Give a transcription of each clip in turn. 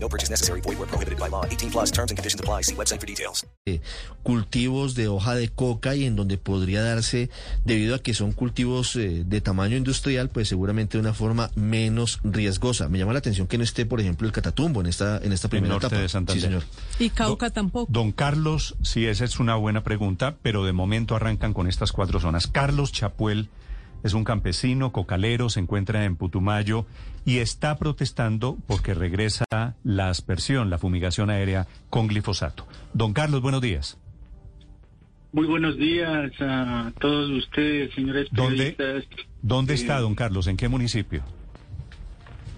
No purchase necessary. Void where prohibited by law. 18 plus terms and conditions apply. See website for details. eh, cultivos de hoja de coca y en donde podría darse, debido a que son cultivos eh, de tamaño industrial, pues seguramente de una forma menos riesgosa. Me llama la atención que no esté, por ejemplo, el Catatumbo en esta, en esta primera norte etapa. de Santander. Sí, señor. Y Cauca tampoco. Don Carlos, sí, esa es una buena pregunta, pero de momento arrancan con estas cuatro zonas. Carlos Chapuel es un campesino, cocalero, se encuentra en Putumayo y está protestando porque regresa la aspersión, la fumigación aérea con glifosato. Don Carlos, buenos días. Muy buenos días a todos ustedes, señores ¿Dónde, periodistas. ¿dónde Eh, está, don Carlos? ¿En qué municipio?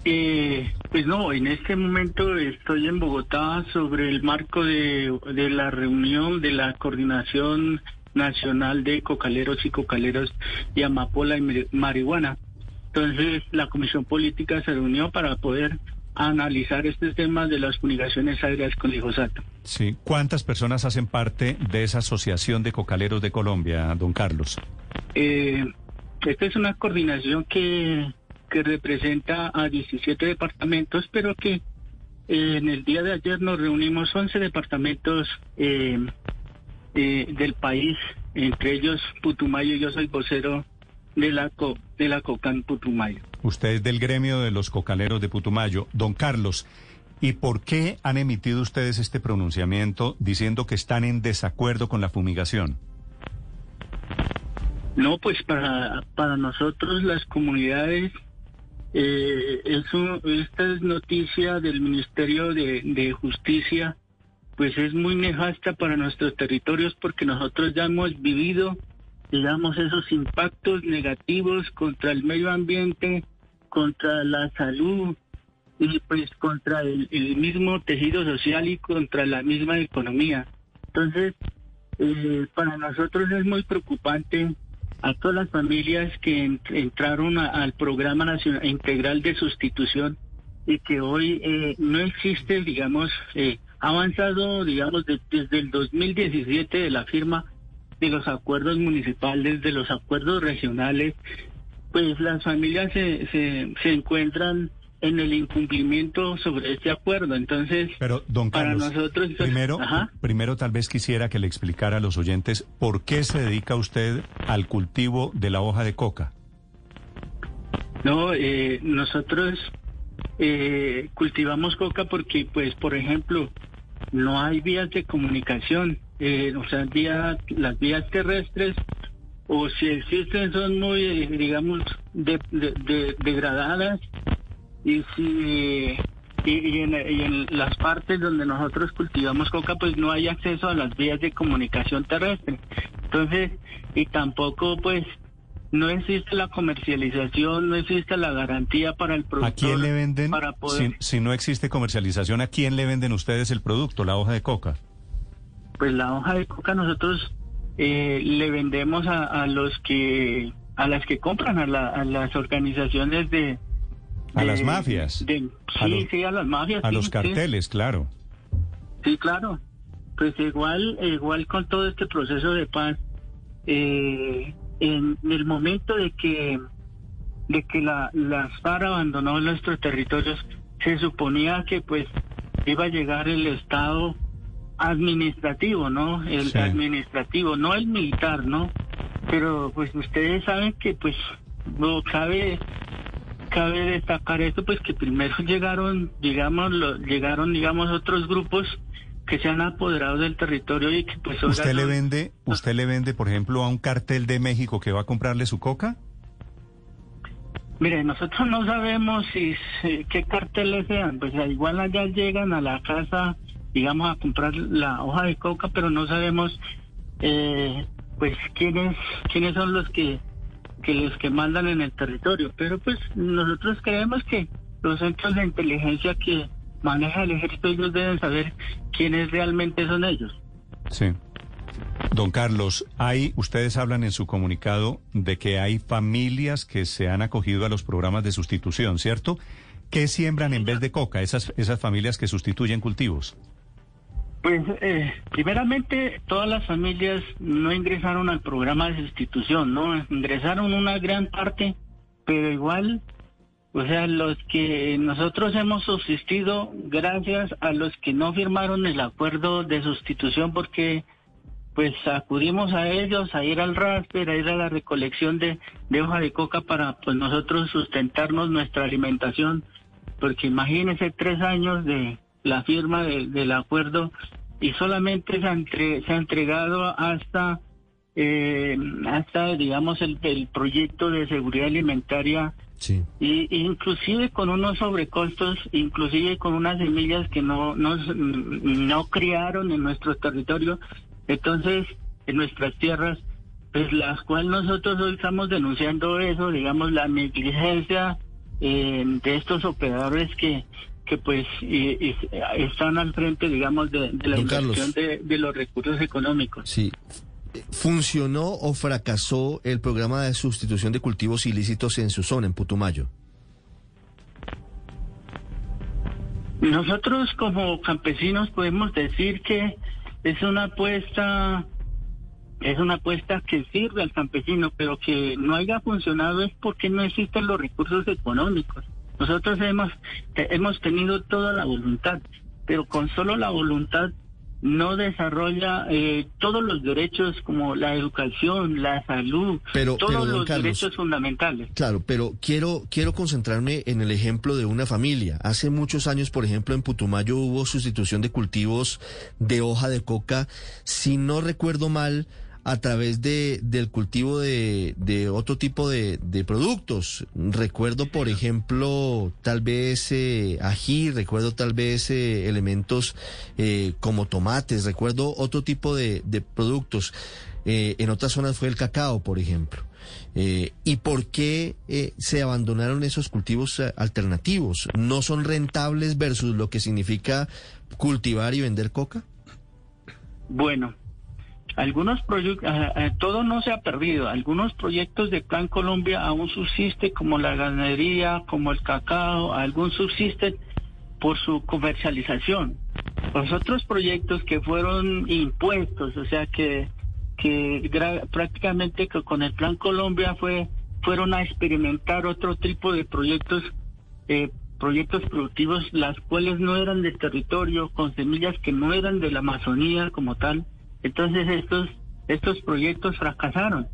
Eh, pues no, en este momento estoy en Bogotá sobre el marco de, de la reunión de la Coordinación Nacional de Cocaleros y Cocaleros y Amapola y Mari- Marihuana. Entonces, la Comisión Política se reunió para poder analizar este tema de las fumigaciones aéreas con glifosato. Sí. ¿Cuántas personas hacen parte de esa Asociación de Cocaleros de Colombia, don Carlos? Eh, esta es una coordinación que, que representa a 17 departamentos, pero que eh, en el día de ayer nos reunimos 11 departamentos eh, eh, del país, entre ellos Putumayo, yo soy vocero de la, co, de la COCAN Putumayo. Usted es del gremio de los cocaleros de Putumayo. Don Carlos, ¿y por qué han emitido ustedes este pronunciamiento diciendo que están en desacuerdo con la fumigación? No, pues para, para nosotros las comunidades, eh, es un- esta es noticia del Ministerio de, de Justicia, pues es muy nefasta para nuestros territorios porque nosotros ya hemos vivido, digamos, esos impactos negativos contra el medio ambiente, contra la salud y pues contra el, mismo tejido social y contra la misma economía. Entonces, eh, para nosotros es muy preocupante a todas las familias que en- entraron a- al programa nacional integral de sustitución y que hoy eh, no existe, digamos, eh, ha avanzado, digamos, de- desde el 2017 de la firma de los acuerdos municipales, de los acuerdos regionales, pues las familias se, se, se encuentran en el incumplimiento sobre este acuerdo. Entonces, Pero, don Para Carlos, nosotros, pues, primero, ajá. primero tal vez quisiera que le explicara a los oyentes por qué se dedica usted al cultivo de la hoja de coca. No, eh, nosotros eh, cultivamos coca porque, pues, por ejemplo, no hay vías de comunicación, eh, o sea, las vías terrestres, o si existen son muy, eh, digamos, de- de- de- degradadas, y si y en, y en las partes donde nosotros cultivamos coca, pues no hay acceso a las vías de comunicación terrestre. Entonces, y tampoco, pues, no existe la comercialización, no existe la garantía para el productor. ¿A quién le venden, Para poder, si, si no existe comercialización, a quién le venden ustedes el producto, la hoja de coca? Pues la hoja de coca nosotros eh, le vendemos a, a los que, a las que compran, a, la- a las organizaciones de... A de- las mafias. de- A sí, los- sí, a las mafias. A sí, los sí. carteles, claro. Sí, claro. Pues igual, igual con todo este proceso de paz, eh, en el momento de que de que la, las FARC abandonó nuestros territorios, se suponía que pues iba a llegar el Estado administrativo, ¿no? El Sí. administrativo, no el militar, ¿no? Pero pues ustedes saben que pues no cabe cabe destacar esto pues que primero llegaron digamos lo- llegaron digamos otros grupos que se han apoderado del territorio y que pues ¿Usted le vende, usted le vende, por ejemplo, a un cartel de México que va a comprarle su coca? Mire, nosotros no sabemos si, si- qué carteles sean, pues igual allá llegan a la casa, digamos, a comprar la hoja de coca, pero no sabemos, eh, pues quiénes quiénes son los que que los que mandan en el territorio. Pero pues nosotros creemos que los centros de inteligencia que maneja el ejército ellos deben saber quiénes realmente son ellos. Sí. Don Carlos, hay, ustedes hablan en su comunicado de que hay familias que se han acogido a los programas de sustitución, ¿cierto? ¿Qué siembran en vez de coca esas, esas familias que sustituyen cultivos? Pues eh, primeramente todas las familias no ingresaron al programa de sustitución, ¿no? Ingresaron una gran parte, pero igual, o sea, los que nosotros hemos subsistido gracias a los que no firmaron el acuerdo de sustitución porque pues acudimos a ellos a ir al rasper, a ir a la recolección de, de hoja de coca para pues nosotros sustentarnos nuestra alimentación, porque imagínense tres años de la firma del acuerdo y solamente se ha, se ha entregado hasta eh, hasta digamos el, el, proyecto de seguridad alimentaria sí. y inclusive con unos sobrecostos inclusive con unas semillas que no no, no criaron en nuestro territorio entonces en nuestras tierras pues las cuales nosotros hoy estamos denunciando eso digamos la negligencia eh, de estos operadores que que pues y, y están al frente, digamos, de, de la inversión de, de, los recursos económicos. Sí. ¿Funcionó o fracasó el programa de sustitución de cultivos ilícitos en su zona, en Putumayo? Nosotros como campesinos podemos decir que es una apuesta es una apuesta que sirve al campesino, pero que no haya funcionado es porque no existen los recursos económicos. Nosotros hemos, hemos tenido toda la voluntad, pero con solo la voluntad no desarrolla eh, todos los derechos como la educación, la salud, pero, todos pero, los Carlos, derechos fundamentales. Claro, pero quiero quiero concentrarme en el ejemplo de una familia. Hace muchos años, por ejemplo, en Putumayo hubo sustitución de cultivos de hoja de coca, si no recuerdo mal, a través de, del cultivo de, de otro tipo de, de, productos. Recuerdo, por ejemplo, tal vez eh, ají, recuerdo tal vez eh, elementos eh, como tomates, recuerdo otro tipo de, de productos. en otras zonas fue el cacao, por ejemplo. ¿Y por qué se abandonaron esos cultivos alternativos? ¿No son rentables versus lo que significa cultivar y vender coca? Bueno, algunos proyectos, eh, todo no se ha perdido. Algunos proyectos de Plan Colombia aún subsisten, como la ganadería, como el cacao, algún subsisten por su comercialización. Los otros proyectos que fueron impuestos, o sea que que prácticamente que con el Plan Colombia fue fueron a experimentar otro tipo de proyectos eh, proyectos productivos las cuales no eran del territorio con semillas que no eran de la Amazonía como tal entonces estos, estos proyectos fracasaron,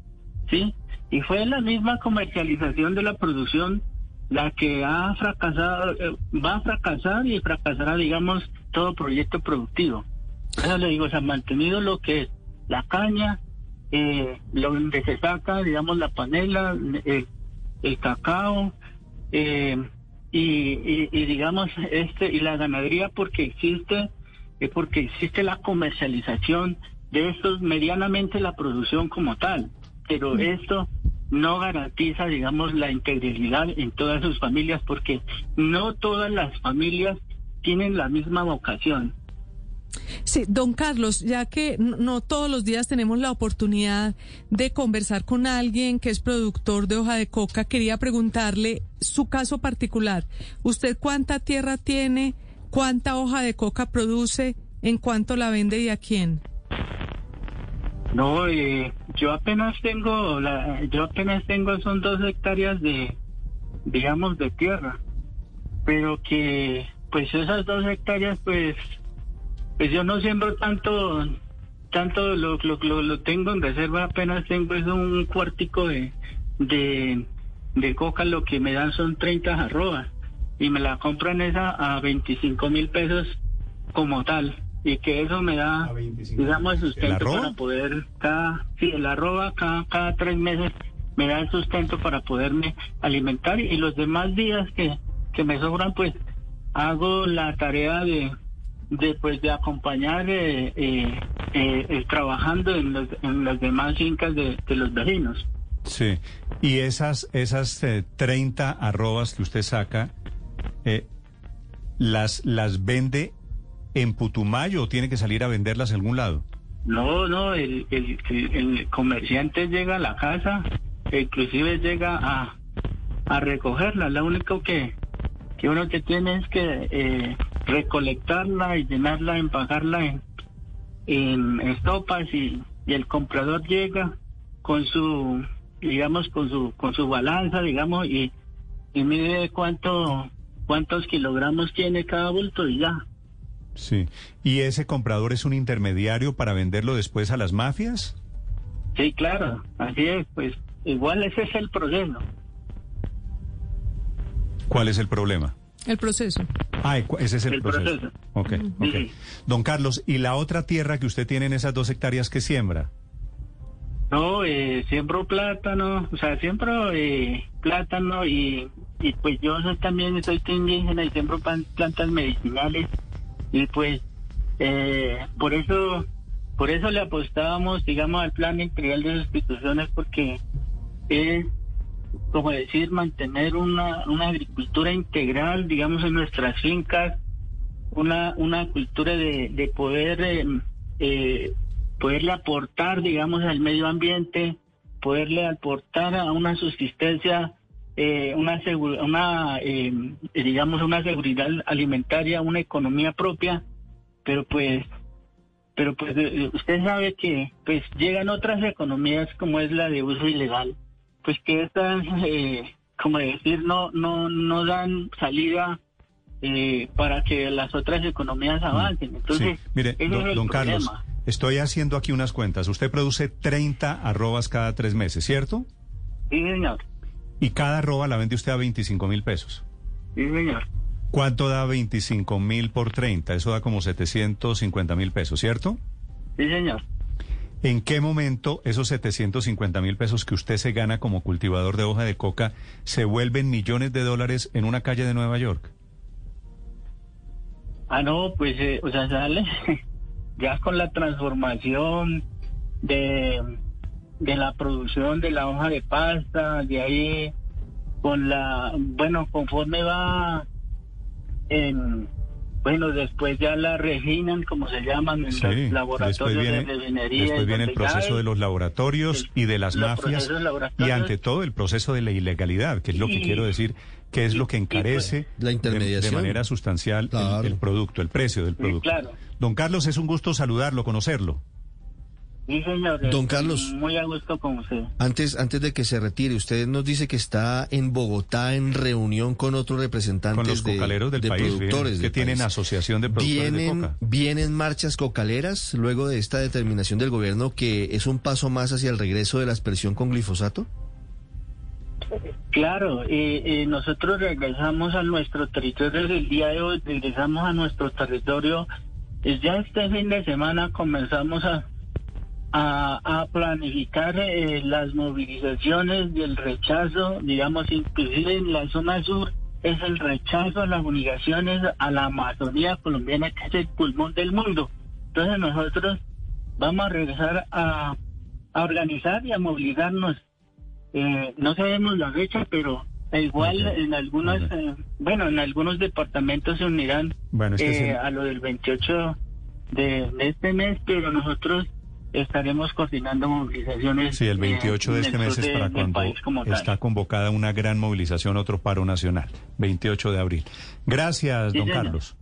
¿sí? Y fue la misma comercialización de la producción la que ha fracasado, eh, va a fracasar y fracasará, digamos, todo proyecto productivo. Eso le digo, se ha mantenido lo que es la caña, eh, lo donde se saca, digamos, la panela, eh, el cacao, y, digamos, este, y la ganadería porque existe, porque existe la comercialización de estos medianamente la producción como tal, pero esto no garantiza, digamos, la integridad en todas sus familias porque no todas las familias tienen la misma vocación. Sí, don Carlos, ya que no todos los días tenemos la oportunidad de conversar con alguien que es productor de hoja de coca, quería preguntarle su caso particular. ¿Usted cuánta tierra tiene? ¿Cuánta hoja de coca produce? ¿En cuánto la vende y a quién? No, eh, yo apenas tengo, yo apenas tengo son dos hectáreas de, digamos, de tierra, pero que, pues esas dos hectáreas, pues, pues yo no siembro tanto, tanto lo, lo, lo, tengo en reserva, apenas tengo es un cuartico de, de, de coca, lo que me dan son 30 arrobas, y me la compran esa a 25 mil pesos como tal y que eso me da, digamos, el sustento para poder, cada, sí, el arroba cada, cada tres meses me da el sustento para poderme alimentar y los demás días que, que me sobran, pues hago la tarea de, de pues de acompañar eh, eh, eh, trabajando en, los, en las demás fincas de, de, los vecinos. Sí, y esas, esas 30 arrobas que usted saca, las, las vende en Putumayo o tiene que salir a venderlas a algún lado? No, no, el, comerciante llega a la casa, inclusive llega a, a recogerla. Lo único que, que uno que tiene es que eh, recolectarla y llenarla, empacarla en, en estopas y, y el comprador llega con su, digamos, con su, con su balanza, digamos, y, y mide cuánto, cuántos kilogramos tiene cada bulto y ya. Sí. ¿Y ese comprador es un intermediario para venderlo después a las mafias? Sí, claro, así es, pues igual ese es el proceso. ¿Cuál es el problema? El proceso. Ah, ese es el, El proceso. proceso. Ok. Don Carlos, ¿y la otra tierra que usted tiene en esas dos hectáreas que siembra? No, eh, siembro plátano, o sea, siembro eh, plátano y, y pues yo también soy indígena y siembro plantas medicinales y pues eh, por eso por eso le apostábamos, digamos, al plan integral de sustituciones porque es como decir mantener una, una agricultura integral, digamos, en nuestras fincas, una, una cultura de, de poder eh, eh, poderle aportar, digamos, al medio ambiente, poderle aportar a una subsistencia, eh, una, segu- una eh, digamos, una seguridad alimentaria, una economía propia, pero pues, pero pues eh, usted sabe que pues llegan otras economías como es la de uso ilegal, pues que estas, eh, como decir, no, no, no dan salida eh, para que las otras economías avancen. Entonces, sí. Mire, ese don, es el don Carlos, estoy haciendo aquí unas cuentas. Usted produce 30 arrobas cada tres meses, ¿cierto? Sí, señor. Y cada arroba la vende usted a 25 mil pesos. Sí, señor. ¿Cuánto da 25 mil por 30? Eso da como 750 mil pesos, ¿cierto? Sí, señor. ¿En qué momento esos 750 mil pesos que usted se gana como cultivador de hoja de coca se vuelven millones de dólares en una calle de Nueva York? Ah, no, pues, eh, o sea, sale ya con la transformación de, de la producción de la hoja de pasta, de ahí con la, bueno, conforme va en, bueno, después ya la refinan, como se llaman, en Sí, los laboratorios viene, de refinería. después viene el proceso es- de los laboratorios el- y de las mafias y ante todo el proceso de la ilegalidad, que es lo que quiero decir, que es y- lo que pues- encarece La de- intermediación. de, manera sustancial el- Claro. el, producto, el precio del Sí, producto. claro. Don Carlos, es un gusto saludarlo, conocerlo. Sí, señor. Don Carlos. Muy a gusto con usted. Antes, antes de que se retire, usted nos dice que está en Bogotá en reunión con otros representantes Con los de- cocaleros del de país, productores bien, que del tienen país. asociación de productores de ¿Vienen, coca. ¿Vienen marchas cocaleras luego de esta determinación del gobierno que es un paso más hacia el regreso de la aspersión con glifosato? Claro, eh, eh, nosotros regresamos a nuestro territorio desde el día de hoy, regresamos a nuestro territorio. Ya este fin de semana comenzamos a, a, a planificar eh, las movilizaciones del rechazo, digamos, inclusive en la zona sur es el rechazo a las obligaciones a la Amazonía colombiana, que es el pulmón del mundo. Entonces nosotros vamos a regresar a, a organizar y a movilizarnos. Eh, no sabemos la fecha, pero igual en algunos, eh, bueno, en algunos departamentos se unirán Bueno, este eh, a lo del 28 de, de este mes, pero nosotros estaremos coordinando movilizaciones. Sí, el eh, 28 de en este mes es de- para del cuando tal. está convocada una gran movilización, otro paro nacional, 28 de abril. Gracias, Sí, don señor. Carlos.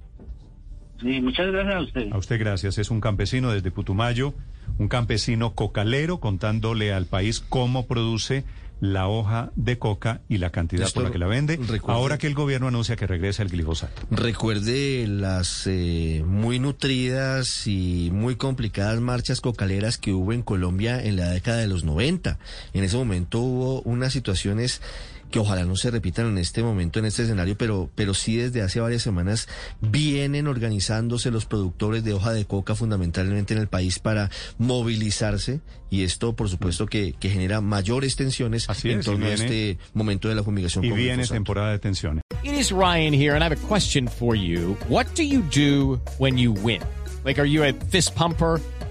Sí, muchas gracias a usted. A usted gracias. Es un campesino desde Putumayo, un campesino cocalero contándole al país cómo produce la hoja de coca y la cantidad Esto por la que la vende. recuerde- Ahora que el gobierno anuncia que regresa el glifosato. Recuerde las eh, muy nutridas y muy complicadas marchas cocaleras que hubo en Colombia en la década de los 90. En ese momento hubo unas situaciones que ojalá no se repitan en este momento, en este escenario, pero, pero sí desde hace varias semanas vienen organizándose los productores de hoja de coca fundamentalmente en el país para movilizarse y esto por supuesto que, que genera mayores tensiones Así en es, torno a este momento de la fumigación. Y viene glifosato. temporada de tensiones. It is Ryan here, and I have a question for you. What do you do when you win? Like, are you a fist pumper?